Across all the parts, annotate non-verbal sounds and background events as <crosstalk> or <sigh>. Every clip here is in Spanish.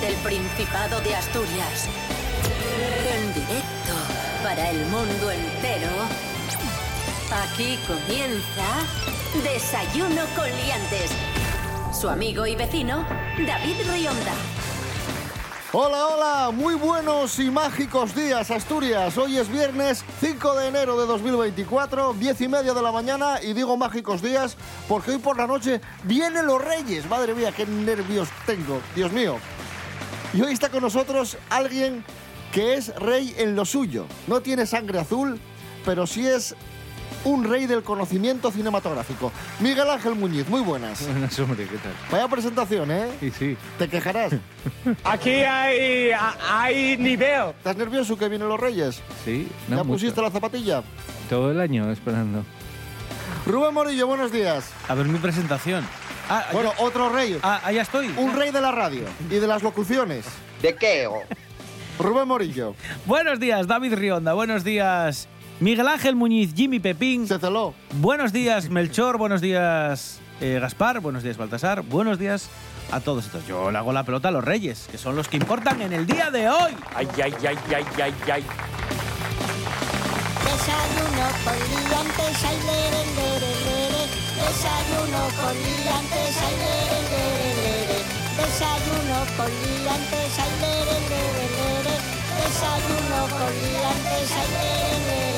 desde el Principado de Asturias. En directo para el mundo entero. Aquí comienza Desayuno con Liantes. Su amigo y vecino, David Rionda. Hola, hola, muy buenos y mágicos días, Asturias. Hoy es viernes 5 de enero de 2024, 10 y media de la mañana, y digo mágicos días porque hoy por la noche vienen los Reyes. Madre mía, qué nervios tengo, Dios mío. Y hoy está con nosotros alguien que es rey en lo suyo. No tiene sangre azul, pero sí es un rey del conocimiento cinematográfico. Miguel Ángel Muñiz, muy buenas. <laughs> Buenas, hombre, ¿qué tal? Vaya presentación, ¿eh? Sí, sí. Te quejarás. <laughs> Aquí hay, hay nivel. ¿Estás nervioso que vienen los Reyes? Sí, no ¿Ya mucho. pusiste la zapatilla? Todo el año esperando. Rubén Morillo, buenos días. A ver mi presentación. Ah, Bueno, yo- otro rey. ah, ah, ya estoy. Un rey de la radio y de las locuciones. ¿De qué? Rubén Morillo. Buenos días, David Rionda. Buenos días, Miguel Ángel Muñiz, Jimmy Pepín. Se celó. Buenos días, Melchor. Buenos días, eh, Gaspar. Buenos días, Baltasar. Buenos días a todos estos. Yo le hago la pelota a los reyes, que son los que importan en el día de hoy. Ay, ay, ay, ay, ay, ay. Desayuno con liantes, ay. Desayuno con liantes, ay, lere. Desayuno con liantes, ay, lere. Desayuno con liantes, ay, lere.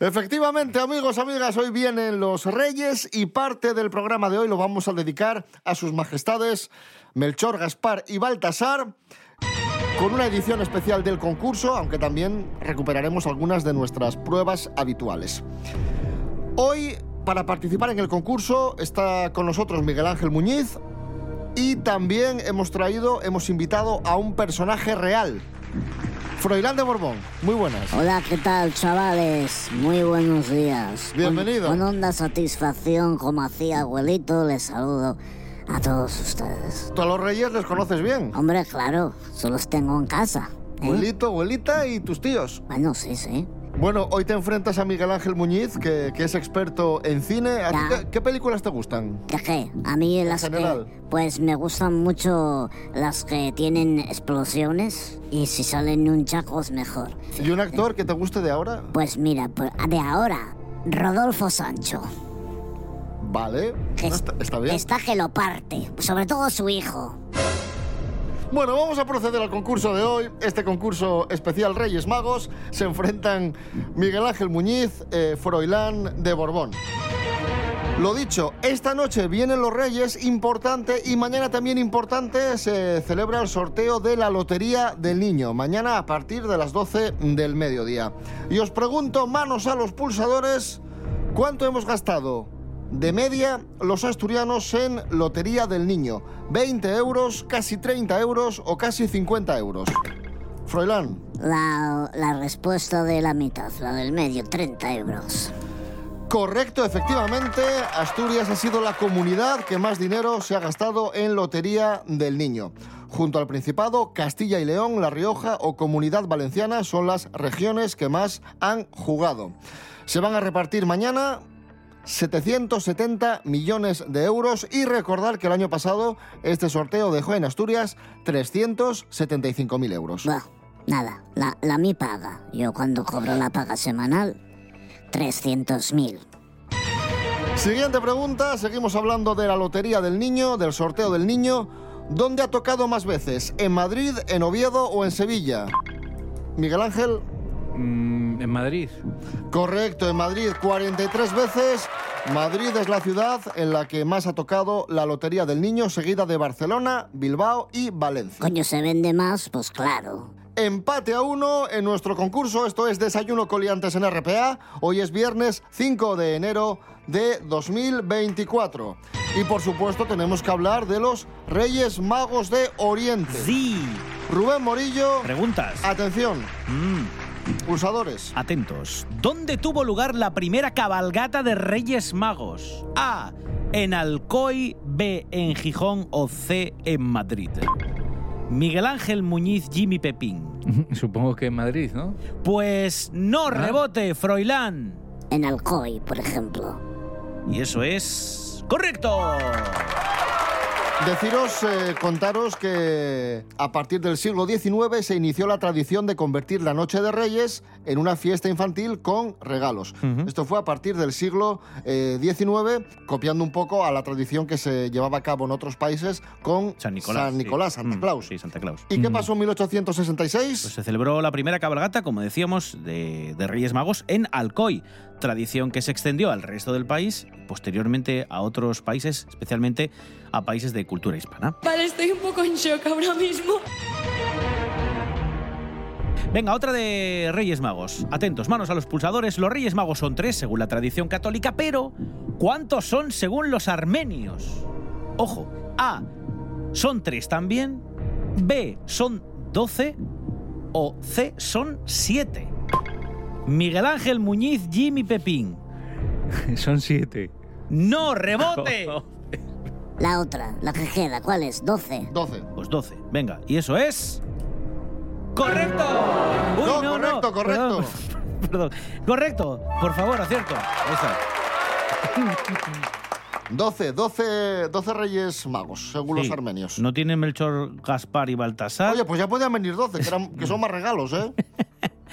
Efectivamente, amigos, amigas, hoy vienen los Reyes y parte del programa de hoy lo vamos a dedicar a sus majestades Melchor, Gaspar y Baltasar con una edición especial del concurso, aunque también recuperaremos algunas de nuestras pruebas habituales. Hoy, para participar en el concurso, está con nosotros Miguel Ángel Muñiz y también hemos traído, hemos invitado a un personaje real, Froilán de Borbón. Muy buenas. Hola, ¿qué tal, chavales? Muy buenos días. Bienvenido. Con, con honda satisfacción, como hacía abuelito, les saludo a todos ustedes. ¿Tú a los Reyes les conoces bien? Hombre, claro, solo los tengo en casa. ¿eh? Abuelito, abuelita y tus tíos. Bueno, sí, sí. Bueno, hoy te enfrentas a Miguel Ángel Muñiz, que, que es experto en cine. ¿A ti qué, qué películas te gustan? ¿De qué? A mí las general. que... Pues me gustan mucho las que tienen explosiones y si salen nunchacos mejor. ¿Y un actor que te guste de ahora? Pues mira, por- de ahora, Rodolfo Sancho. Vale, que no, está, está bien. Está que lo parte, sobre todo su hijo. Bueno, vamos a proceder al concurso de hoy. Este concurso especial Reyes Magos se enfrentan Miguel Ángel Muñiz, eh, Froilán de Borbón. Lo dicho, esta noche vienen los Reyes, importante, y mañana también importante se celebra el sorteo de la Lotería del Niño, mañana a partir de las 12 del mediodía. Y os pregunto, manos a los pulsadores, ¿cuánto hemos gastado de media los asturianos en Lotería del Niño? ¿20 euros, casi 30 euros o casi 50 euros? Froilán. La, la respuesta de la mitad, la del medio, 30 euros. Correcto, efectivamente, Asturias ha sido la comunidad que más dinero se ha gastado en Lotería del Niño. Junto al Principado, Castilla y León, La Rioja o Comunidad Valenciana son las regiones que más han jugado. Se van a repartir mañana 770 millones de euros y recordar que el año pasado este sorteo dejó en Asturias 375.000 euros. Bah, nada, la, la mi paga. Yo cuando cobro la paga semanal, 300.000. Siguiente pregunta, seguimos hablando de la Lotería del Niño, del sorteo del Niño. ¿Dónde ha tocado más veces? ¿En Madrid, en Oviedo o en Sevilla? Miguel Ángel, en Madrid. correcto, en Madrid 43 veces. Madrid es la ciudad en la que más ha tocado la Lotería del Niño, seguida de Barcelona, Bilbao y Valencia. Coño, se vende más, pues claro. Empate a uno en nuestro concurso. Esto es Desayuno Coliantes en RPA. Hoy es viernes 5 de enero de 2024. Y por supuesto tenemos que hablar de los Reyes Magos de Oriente. Sí. Rubén Morillo, Preguntas. atención, Mm, pulsadores. atentos. ¿Dónde tuvo lugar la primera cabalgata de Reyes Magos? A. En Alcoy, B. En Gijón o C. En Madrid. Miguel Ángel Muñiz Jimmy Pepín. <laughs> Supongo que en Madrid, ¿no? Pues no rebote, Froilán. En Alcoy, por ejemplo. Y eso es correcto. Deciros, eh, contaros que a partir del siglo XIX se inició la tradición de convertir la Noche de Reyes en una fiesta infantil con regalos. Esto fue a partir del siglo eh, XIX, copiando un poco a la tradición que se llevaba a cabo en otros países con San Nicolás. San sí. Santa Mm, Claus. Sí, Santa Claus. ¿Y qué pasó en 1866? Pues se celebró la primera cabalgata, como decíamos, de, de Reyes Magos en Alcoy, tradición que se extendió al resto del país, posteriormente a otros países, especialmente a países de cultura hispana. Vale, estoy un poco en shock ahora mismo. Venga, otra de Reyes Magos. Atentos, manos a los pulsadores. Los Reyes Magos son tres, según la tradición católica, pero ¿cuántos son según los armenios? Ojo, A, son tres también, B, son doce o C, son siete. Miguel Ángel Muñiz, Jimmy Pepín. <laughs> Son siete. ¡No, rebote! <laughs> La otra, la que queda, ¿cuál es? 12. 12. Pues 12. Venga, y eso es. ¡Correcto! Uy, No, correcto, correcto. Perdón, <laughs> perdón. Correcto. Por favor, acierto. Ahí está. 12, 12, 12 reyes magos, según los Sí. armenios. No tiene Melchor, Gaspar y Baltasar. Oye, pues ya podían venir 12, que, eran- que son más regalos, ¿eh? <laughs>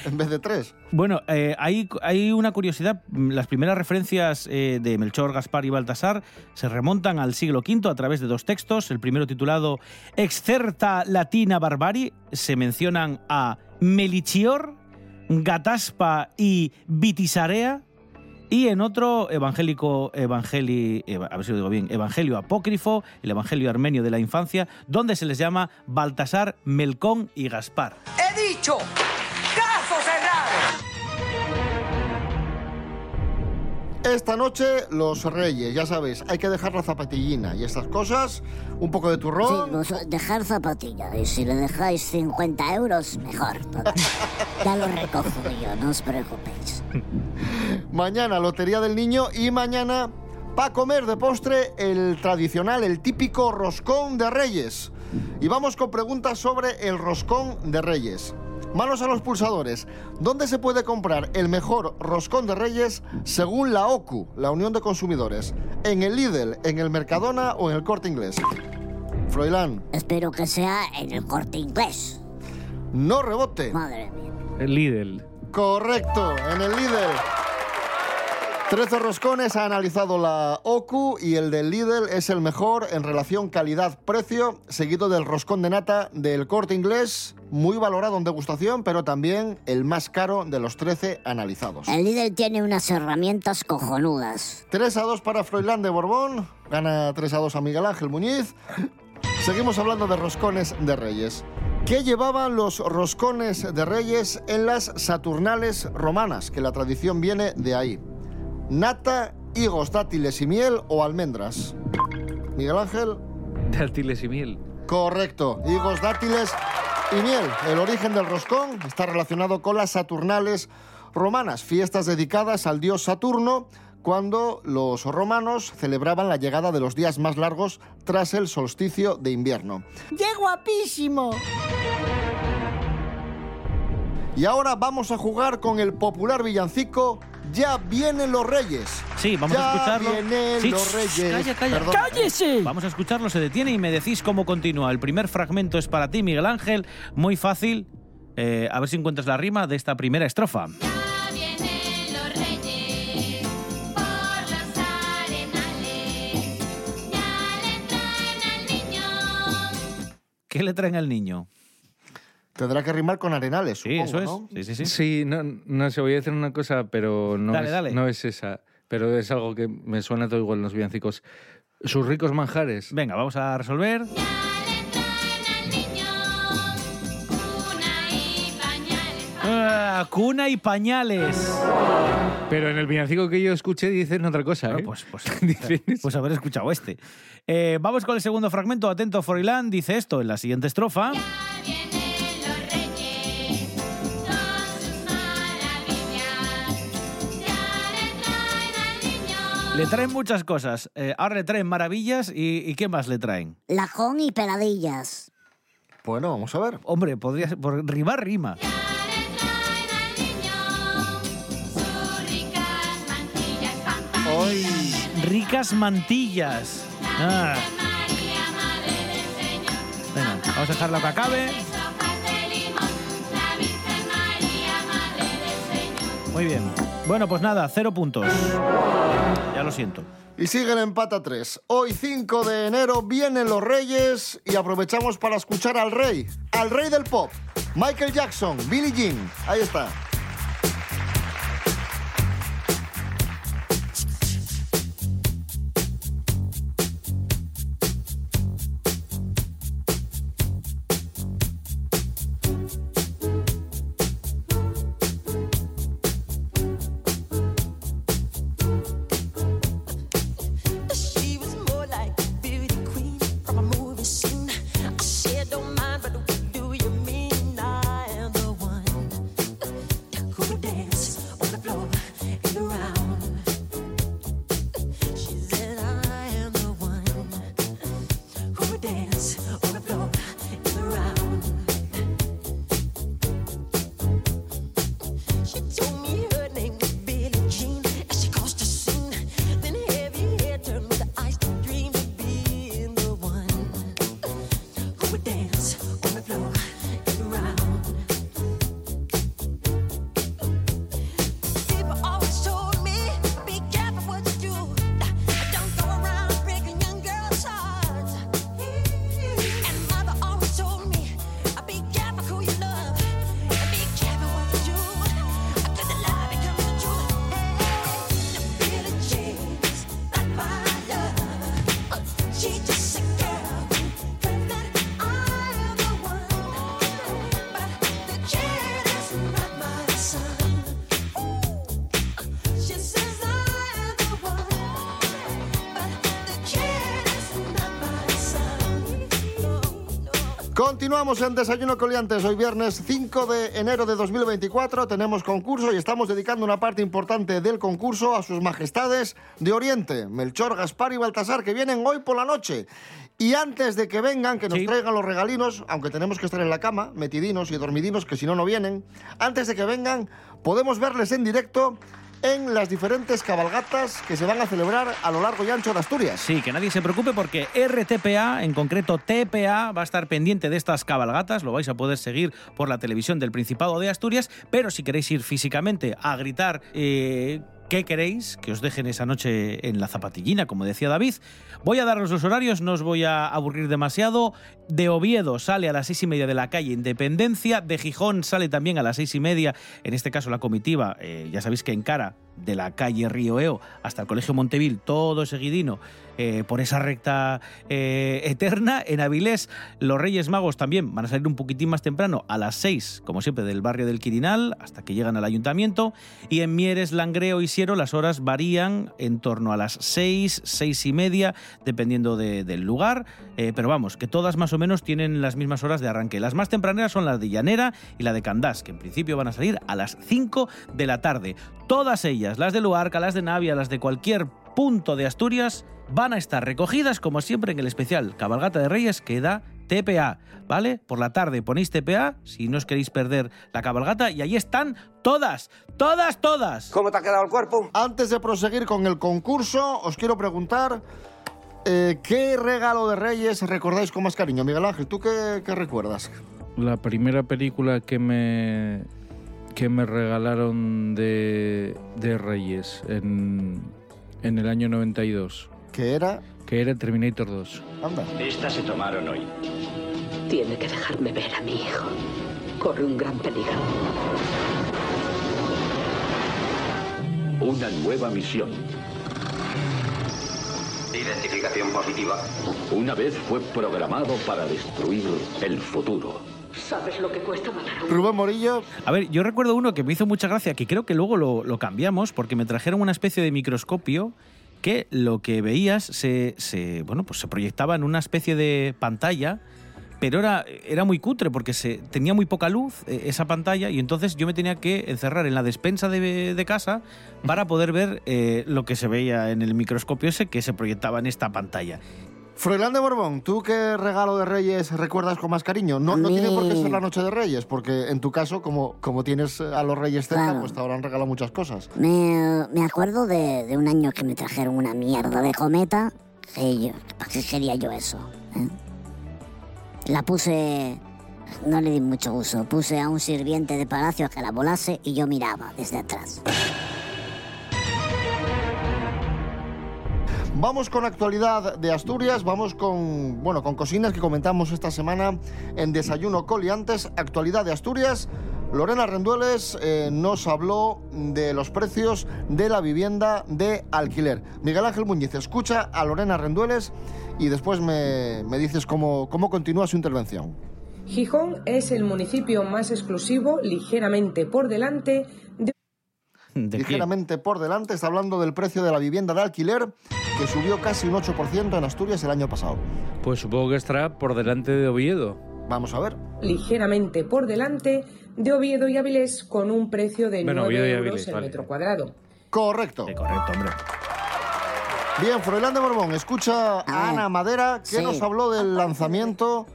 en vez de 3. Bueno, eh, hay, hay una curiosidad. Las primeras referencias eh, de Melchor, Gaspar y Baltasar se remontan al siglo V a través de dos textos. El primero titulado Excerta Latina Barbari se mencionan a Melichior, Gataspa y Vitisarea. Y en otro evangélico, evangeli, eva- a ver si lo digo bien, evangelio apócrifo, el evangelio armenio de la infancia, donde se les llama Baltasar, Melcón y Gaspar. He dicho, Esta noche, los reyes, ya sabéis, hay que dejar la zapatillina y estas cosas, un poco de Sí, turrón. vos- dejar zapatilla. Y si le dejáis 50 euros, mejor. <laughs> ya lo recojo yo, no os preocupéis. Mañana, Lotería del Niño y mañana, para comer de postre, el tradicional, el típico roscón de reyes. Y vamos con preguntas sobre el roscón de reyes. Manos a los pulsadores. ¿Dónde se puede comprar el mejor roscón de reyes según la OCU, la Unión de Consumidores? ¿En el Lidl, en el Mercadona o en el Corte Inglés? Froilán, Espero que sea en el corte inglés. no rebote. Madre mía. El Lidl. Correcto, en el Lidl. 13 roscones ha analizado la OCU y el del Lidl es el mejor en relación calidad-precio, seguido del roscón de nata del corte inglés, muy valorado en degustación, pero también el más caro de los 13 analizados. El líder tiene unas herramientas cojonudas. 3 a 2 para Froilán de Borbón, gana 3 a 2 a Miguel Ángel Muñiz. Seguimos hablando de roscones de reyes. ¿Qué llevaban los roscones de reyes en las Saturnales romanas? Que la tradición viene de ahí. Nata, higos, dátiles y miel o almendras. Miguel Ángel, Dátiles y miel. correcto. Higos, dátiles y miel. El origen del roscón está relacionado con las Saturnales romanas, fiestas dedicadas al dios Saturno, cuando los romanos celebraban la llegada de los días más largos tras el solsticio de invierno. ¡Qué guapísimo! Y ahora vamos a jugar con el popular villancico Ya vienen los reyes. Sí, vamos ya a escucharlo. vienen Sí, los reyes. Calla, calla. Perdón. ¡Cállese! Vamos a escucharlo, se detiene y me decís cómo continúa. El primer fragmento es para ti, Miguel Ángel. Muy fácil. Eh, a ver si encuentras la rima de esta primera estrofa. Ya vienen los reyes por los arenales. Ya le traen al niño. ¿Qué le traen al niño? Tendrá que rimar con arenales, Sí, supongo, eso es. ¿no? Sí, sí, sí. Sí, no, no sé, voy a decir una cosa, pero no, Dale, es, dale. no es esa. Pero es algo que me suena todo igual en los villancicos. Sus ricos manjares. Venga, vamos a resolver. Ah, cuna y pañales. Pero en el villancico que yo escuché dicen otra cosa, Ah, ¿eh? pues, pues, <laughs> Dicen eso. pues haber escuchado este. Eh, vamos con el segundo fragmento. Atento, Froilán. Dice esto en la siguiente estrofa. Ya Le traen muchas cosas. Eh, ahora le traen maravillas y, y ¿qué más le traen? Lajón y peladillas. Bueno, vamos a ver. Hombre, podría ser, por rimar rima. Hoy. Ricas mantillas. Ah, Madre Vamos a dejarla que acabe. Bueno, pues nada, cero puntos. Ya lo siento. Y siguen empate a tres. Hoy 5 de enero vienen los Reyes y aprovechamos para escuchar al rey, al rey del pop, Michael Jackson, Billie Jean. Ahí está. Dance Continuamos en Desayuno Coliantes. Hoy viernes 5 de enero de 2024 tenemos concurso y estamos dedicando una parte importante del concurso a sus majestades de Oriente, Melchor, Gaspar y Baltasar, que vienen hoy por la noche. Y antes de que vengan, que nos Sí. traigan los regalinos, aunque tenemos que estar en la cama, metidinos y dormidinos, que si no, no vienen, antes de que vengan, podemos verles en directo en las diferentes cabalgatas que se van a celebrar a lo largo y ancho de Asturias. Sí, que nadie se preocupe porque RTPA, en concreto TPA, va a estar pendiente de estas cabalgatas. Lo vais a poder seguir por la televisión del Principado de Asturias. Pero si queréis ir físicamente a gritar. eh, ¿Qué queréis? Que os dejen esa noche en la zapatillina, como decía David. Voy a daros los horarios, no os voy a aburrir demasiado. De Oviedo sale a las seis y media de la calle Independencia. De Gijón sale también a las seis y media. En este caso, la comitiva, eh, ya sabéis que encara de la calle Río Eo hasta el Colegio Montevil, todo seguidino eh, por esa recta eh, eterna. En Avilés, los Reyes Magos también van a salir un poquitín más temprano, a las 6, como siempre, del barrio del Quirinal, hasta que llegan al ayuntamiento. Y en Mieres, Langreo y Siero, las horas varían en torno a las 6, 6 y media, dependiendo de- del lugar. Eh, pero vamos, que todas más o menos tienen las mismas horas de arranque. Las más tempraneras son las de Llanera y la de Candás, que en principio van a salir a las 5 de la tarde. Todas ellas, las de Luarca, las de Navia, las de cualquier punto de Asturias, van a estar recogidas, como siempre, en el especial Cabalgata de Reyes que da TPA, ¿vale? Por la tarde ponéis TPA si no os queréis perder la cabalgata y ahí están todas, todas, todas. ¿Cómo te ha quedado el cuerpo? Antes de proseguir con el concurso, os quiero preguntar eh, ¿qué regalo de Reyes recordáis con más cariño? Miguel Ángel, ¿tú qué, qué recuerdas? La primera película que me que me regalaron de, de Reyes en, en el año 92, Que era... que era Terminator 2. Anda. Estas se tomaron hoy. Tiene que dejarme ver a mi hijo. Corre un gran peligro. Una nueva misión. Identificación positiva. Una vez fue programado para destruir el futuro. ¿Sabes lo que cuesta matar a un Rubén Morillo, A ver, yo recuerdo uno que me hizo mucha gracia, que creo que luego lo, lo cambiamos, porque me trajeron una especie de microscopio que lo que veías se, se, bueno, pues se proyectaba en una especie de pantalla, pero era, era muy cutre porque se, tenía muy poca luz eh, esa pantalla y entonces yo me tenía que encerrar en la despensa de, de casa para poder ver eh, lo que se veía en el microscopio ese que se proyectaba en esta pantalla. Froilán de Borbón, ¿tú qué regalo de Reyes recuerdas con más cariño? No, no tiene por qué ser la noche de Reyes, porque en tu caso, como, como tienes a los Reyes cerca, Claro. pues te habrán regalado muchas cosas. Me, me acuerdo de, de un año que me trajeron una mierda de cometa. Que yo, ¿Para qué quería yo eso? eh? La puse... No le di mucho uso. Puse a un sirviente de palacio a que la volase y yo miraba desde atrás. Vamos con actualidad de Asturias, vamos con, bueno, con cocinas que comentamos esta semana en Desayuno Coliantes. Actualidad de Asturias. Lorena Rendueles eh, nos habló de los precios de la vivienda de alquiler. Miguel Ángel Muñiz, escucha a Lorena Rendueles y después me, me dices cómo, cómo continúa su intervención. Gijón es el municipio más exclusivo, ligeramente por delante de Ligeramente por delante, está hablando del precio de la vivienda de alquiler, que subió casi un 8% en Asturias el año pasado. Pues supongo que estará por delante de Oviedo. Vamos a ver. ligeramente por delante de Oviedo y Avilés con un precio de Bueno, 9 Oviedo y euros Avilés, el vale. metro cuadrado. Correcto. correcto, hombre. Bien, Froilán de Borbón, escucha a Ana Madera, que sí. nos habló del lanzamiento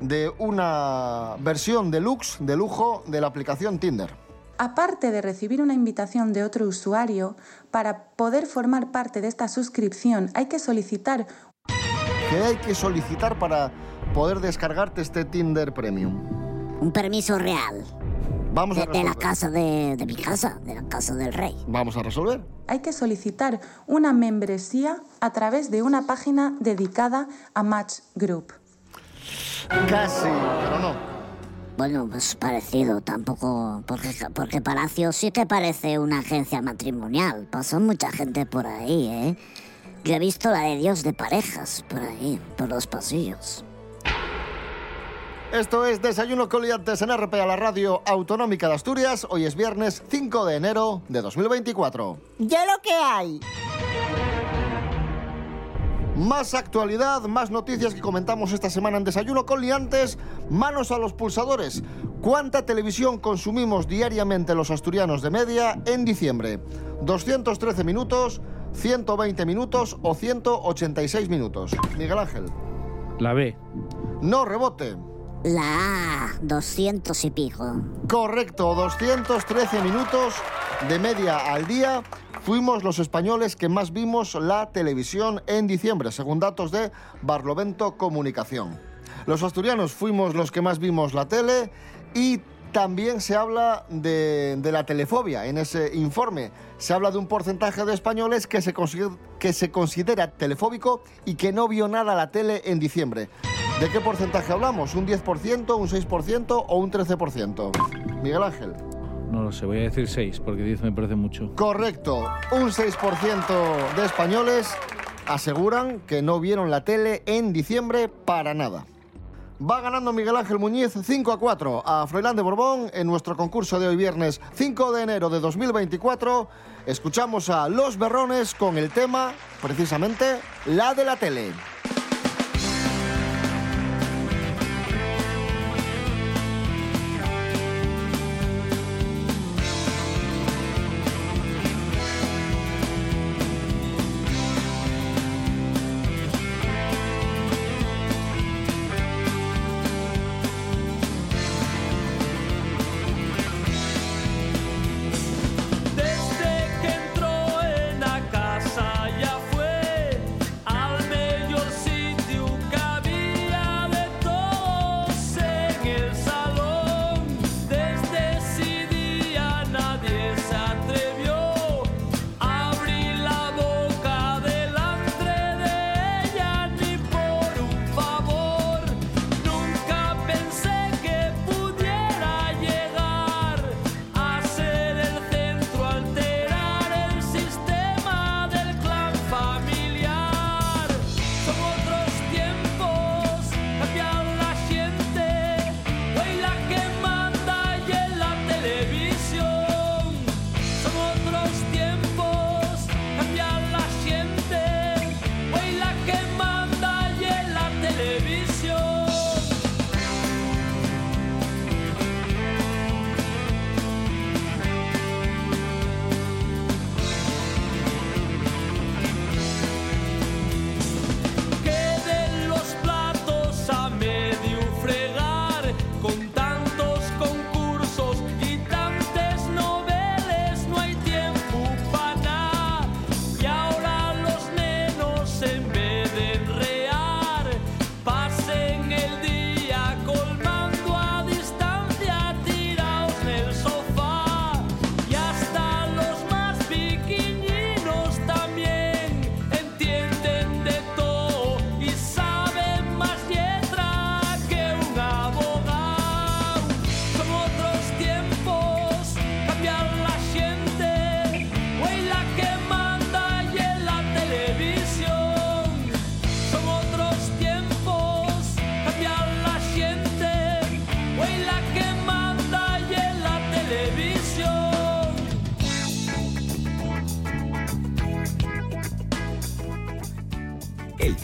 de una versión deluxe, de lujo, de la aplicación Tinder. Aparte de recibir una invitación de otro usuario, para poder formar parte de esta suscripción hay que solicitar ¿Qué hay que solicitar para poder descargarte este Tinder Premium? Un permiso real. Vamos a de, de la casa de, de mi casa, de la casa del rey. Vamos a resolver. hay que solicitar una membresía a través de una página dedicada a Match Group. Casi, pero no. Bueno, pues parecido, tampoco, porque, porque Palacio sí que parece una agencia matrimonial. Pasa mucha gente por ahí, ¿eh? Yo he visto la de Dios de parejas por ahí, por los pasillos. Esto es Desayuno Coliantes en RP a la radio autonómica de Asturias. Hoy es viernes 5 de enero de 2024. Ya lo que hay. Más actualidad, más noticias que comentamos esta semana en Desayuno con Liantes. Manos a los pulsadores. ¿Cuánta televisión consumimos diariamente los asturianos de media en diciembre? ¿213 minutos, 120 minutos o 186 minutos? Miguel Ángel. La B. No rebote. La A, 200 y pico. Correcto, 213 minutos de media al día. Fuimos los españoles que más vimos la televisión en diciembre, según datos de Barlovento Comunicación. Los asturianos fuimos los que más vimos la tele y también se habla de, la telefobia en ese informe. Se habla de un porcentaje de españoles que se, que se considera telefóbico y que no vio nada la tele en diciembre. ¿De qué porcentaje hablamos? ¿Un 10%, un 6% o un 13%? Miguel Ángel. No lo sé, voy a decir 6, porque 10 me parece mucho. Correcto, un 6% de españoles aseguran que no vieron la tele en diciembre para nada. Va ganando Miguel Ángel Muñiz 5 a 4 a Froilán de Borbón en nuestro concurso de hoy viernes 5 de enero de 2024. Escuchamos a Los Berrones con el tema, precisamente, la de la tele.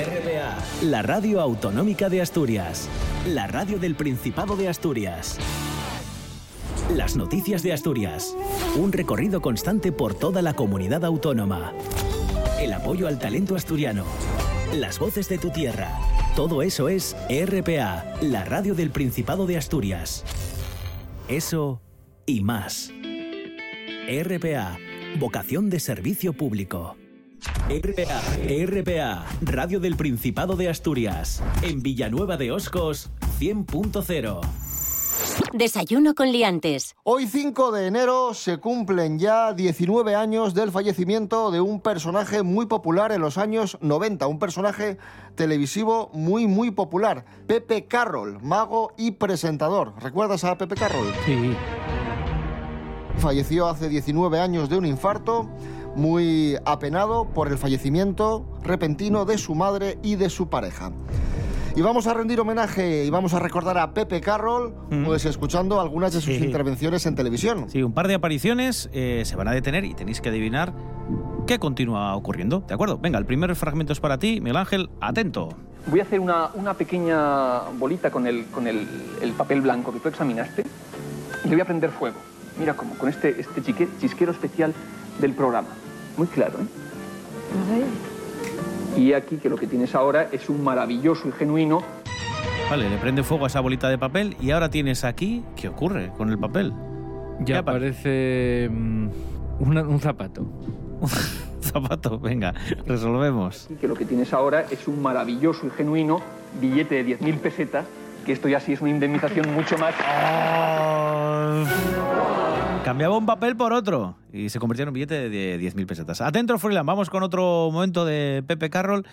RPA. La radio autonómica de Asturias. La radio del Principado de Asturias. Las noticias de Asturias. Un recorrido constante por toda la comunidad autónoma. El apoyo al talento asturiano. Las voces de tu tierra. Todo eso es RPA, la radio del Principado de Asturias. Eso y más. RPA, vocación de servicio público. RPA, RPA, radio del Principado de Asturias. En Villanueva de Oscos, 100.0. Desayuno con liantes. Hoy 5 de enero se cumplen ya 19 años del fallecimiento de un personaje muy popular en los años 90, un personaje televisivo muy muy popular, Pepe Carroll, mago y presentador. ¿Recuerdas a Pepe Carroll? Sí. Falleció hace 19 años de un infarto, muy apenado por el fallecimiento repentino de su madre y de su pareja. Y vamos a rendir homenaje y vamos a recordar a Pepe Carroll, pues escuchando algunas de sus Sí. intervenciones en televisión. Sí, un par de apariciones eh, se van a detener y tenéis que adivinar qué continúa ocurriendo. ¿De acuerdo? Venga, el primer fragmento es para ti, Miguel Ángel. Atento. Voy a hacer una, una pequeña bolita con, el, con el, el papel blanco que tú examinaste y le voy a prender fuego. Mira cómo, con este, este chique- chisquero especial del programa. Muy claro, ¿eh? Y aquí que lo que tienes ahora es un maravilloso y genuino Vale, le prende fuego a esa bolita de papel y ahora tienes aquí. ¿Qué ocurre con el papel? Ya parece mm, una- un zapato. <laughs> Zapato, venga, resolvemos. y que lo que tienes ahora es un maravilloso y genuino billete de 10.000 pesetas, que esto ya sí es una indemnización mucho más... Cambiaba un papel por otro y se convertía en un billete de 10.000 pesetas. Atento, Freeland, vamos con otro momento de Pepe Carroll.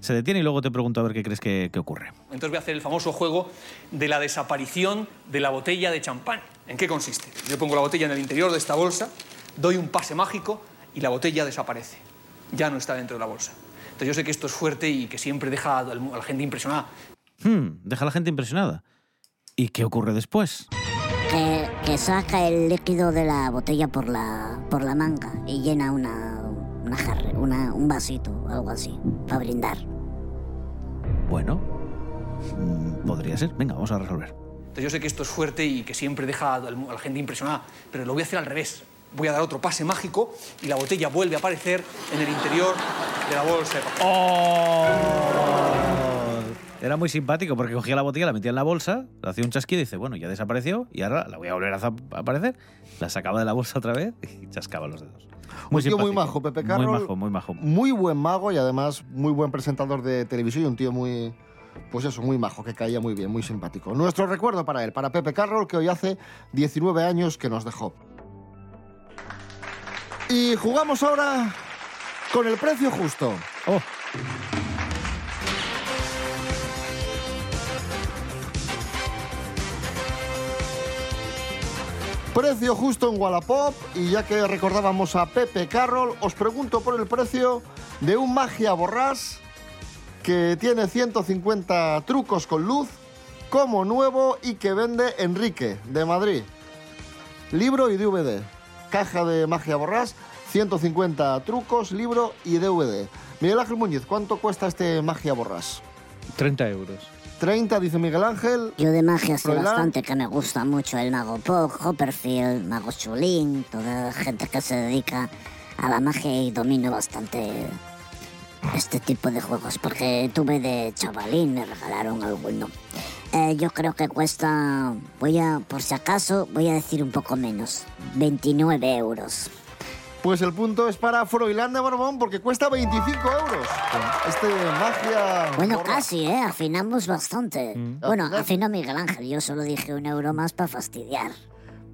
Se detiene y luego te pregunto a ver qué crees que, que ocurre. Entonces voy a hacer el famoso juego de la desaparición de la botella de champán. ¿En qué consiste? Yo pongo la botella en el interior de esta bolsa, doy un pase mágico y la botella desaparece. Ya no está dentro de la bolsa. Entonces yo sé que esto es fuerte y que siempre deja a la gente impresionada. Hmm, deja a la gente impresionada. ¿Y qué ocurre después? Que, saca el líquido de la botella por la, por la manga y llena una, una jarre, una, un vasito, algo así, para brindar. Bueno, mm, podría ser. Venga, vamos a resolver. Entonces yo sé que esto es fuerte y que siempre deja a la gente impresionada, pero lo voy a hacer al revés. Voy a dar otro pase mágico y la botella vuelve a aparecer en el interior de la bolsa de papel. Era muy simpático porque cogía la botella, la metía en la bolsa, le hacía un chasquido y dice, bueno, ya desapareció y ahora la voy a volver a aparecer. La sacaba de la bolsa otra vez y chascaba los dedos. Un tío muy majo, Pepe Carroll. Muy majo, muy majo. Muy buen mago y además muy buen presentador de televisión y un tío muy, pues eso, muy majo, que caía muy bien, muy simpático. Nuestro recuerdo para él, para Pepe Carroll, que hoy hace 19 años que nos dejó. Y jugamos ahora con el precio justo. Oh. Precio justo en Wallapop y ya que recordábamos a Pepe Carroll, os pregunto por el precio de un Magia Borrás que tiene 150 trucos con luz, como nuevo y que vende Enrique de Madrid. Libro y DVD. Caja de Magia Borrás, 150 trucos, libro y DVD. Miguel Ángel Muñiz, ¿cuánto cuesta este Magia Borrás? 30 euros. 30, dice Miguel Ángel. Yo de magia sé bastante, que me gusta mucho el mago Pog, Hopperfield, mago Chulín, toda la gente que se dedica a la magia y domino bastante este tipo de juegos, porque tuve de chavalín, me regalaron alguno. Eh, yo creo que cuesta, voy a, por si acaso, voy a decir un poco menos, 29 euros. Pues el punto es para Froilán de Borbón porque cuesta 25 euros. Este Magia Bueno, casi, ¿eh? Afinamos bastante. Mm. Bueno, afinó Miguel Ángel, yo solo dije un euro más para fastidiar.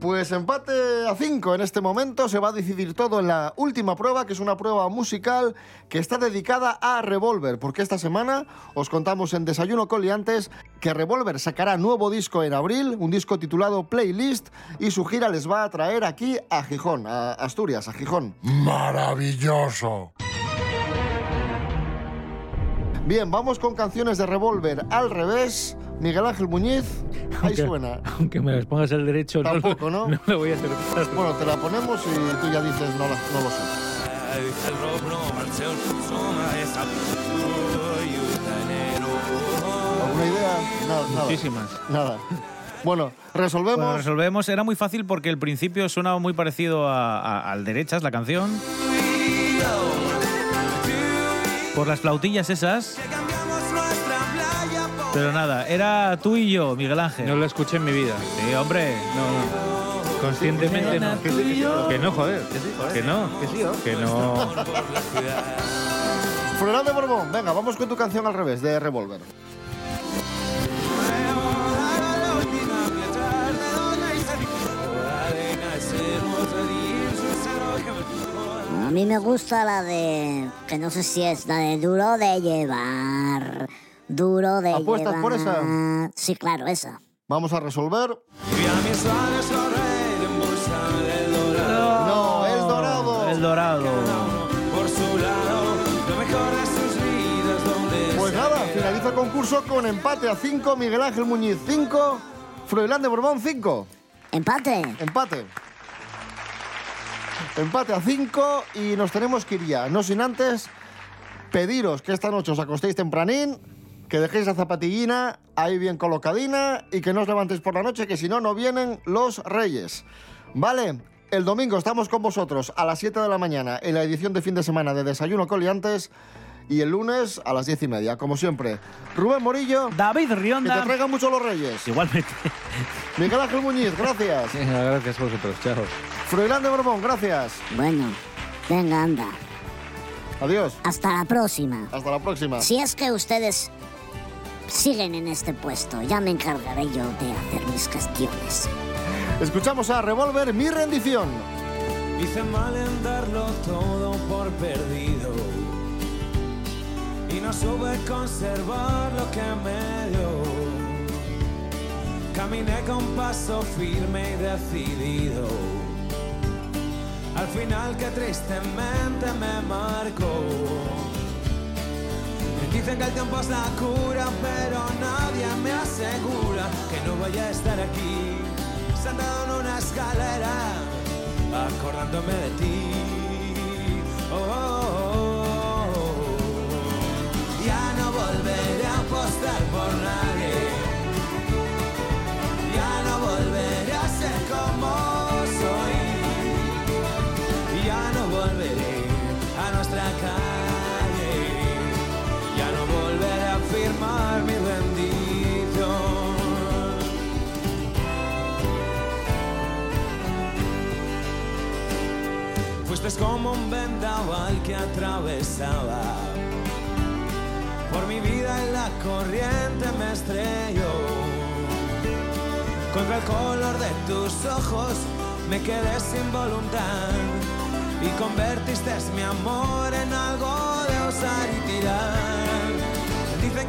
Pues empate a 5 en este momento. Se va a decidir todo en la última prueba, que es una prueba musical que está dedicada a Revolver. Porque esta semana os contamos en Desayuno con Liantes que Revolver sacará nuevo disco en abril, un disco titulado Playlist, y su gira les va a traer aquí a Gijón, a Asturias, a Gijón. Maravilloso. Bien, vamos con canciones de Revolver al revés. Miguel Ángel Muñiz, ahí Aunque- suena. Aunque me las pongas al derecho, no Tampoco, ¿no? no lo voy a hacer. Bueno, te la ponemos y tú ya dices no, la- no lo sé. ¿Alguna idea? Nada. nada. Muchísimas. Nada. Bueno, resolvemos. Bueno, resolvemos. Era muy fácil porque el principio sonaba muy parecido a- a- al derechas, la canción. Por las flautillas esas. Pero nada, era tú y yo, Miguel Ángel. No la escuché en mi vida. Sí, hombre. No, no. Conscientemente no. Que sí, que sí, Que no, joder. Que no. Que sí, ¿no? Que no. Froilán de Borbón, venga, vamos con tu canción al revés, de Revolver. Mí me gusta la de. que no sé si es la de duro de llevar. Duro de ¿Apuestas llevar. por esa? Sí, claro, esa. Vamos a resolver. No, el dorado. El dorado. Pues nada, finaliza el concurso con empate a 5, Miguel Ángel Muñiz 5, Froilán de Borbón 5. Empate. Empate. Empate a 5 y nos tenemos que ir ya. No sin antes pediros que esta noche os acostéis tempranín, que dejéis la zapatillina ahí bien colocadina y que no os levantéis por la noche, que si no, no vienen los reyes. ¿Vale? El domingo estamos con vosotros a las 7 de la mañana en la edición de fin de semana de Desayuno Coliantes y el lunes a las 10 y media, como siempre. Rubén Morillo. David Que Rionda. te traigan mucho los reyes. Igualmente. Miguel Ángel Muñiz, gracias. Gracias a vosotros. Chao. Froilán de Borbón, gracias. Bueno, venga, anda. Adiós. Hasta la próxima. Hasta la próxima. Si es que ustedes siguen en este puesto, ya me encargaré yo de hacer mis gestiones. Escuchamos a Revolver, mi rendición. Hice mal en darlo todo por perdido no supe conservar lo que me dio. Caminé con paso firme y decidido. Al final que tristemente me marcó. Dicen que el tiempo es la cura, pero nadie me asegura que no vaya a estar aquí, sentado en una escalera, acordándome de ti. Oh, oh, oh, a firmar mi rendición. Fuiste como un vendaval que atravesaba por mi vida y la corriente me estrelló. Contra el color de tus ojos me quedé sin voluntad y convertiste mi amor en algo de usar y tirar.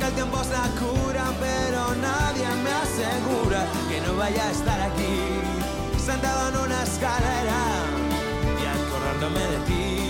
El tiempo es la cura, pero nadie me asegura que no vaya a estar aquí, sentado en una escalera y acordándome de ti.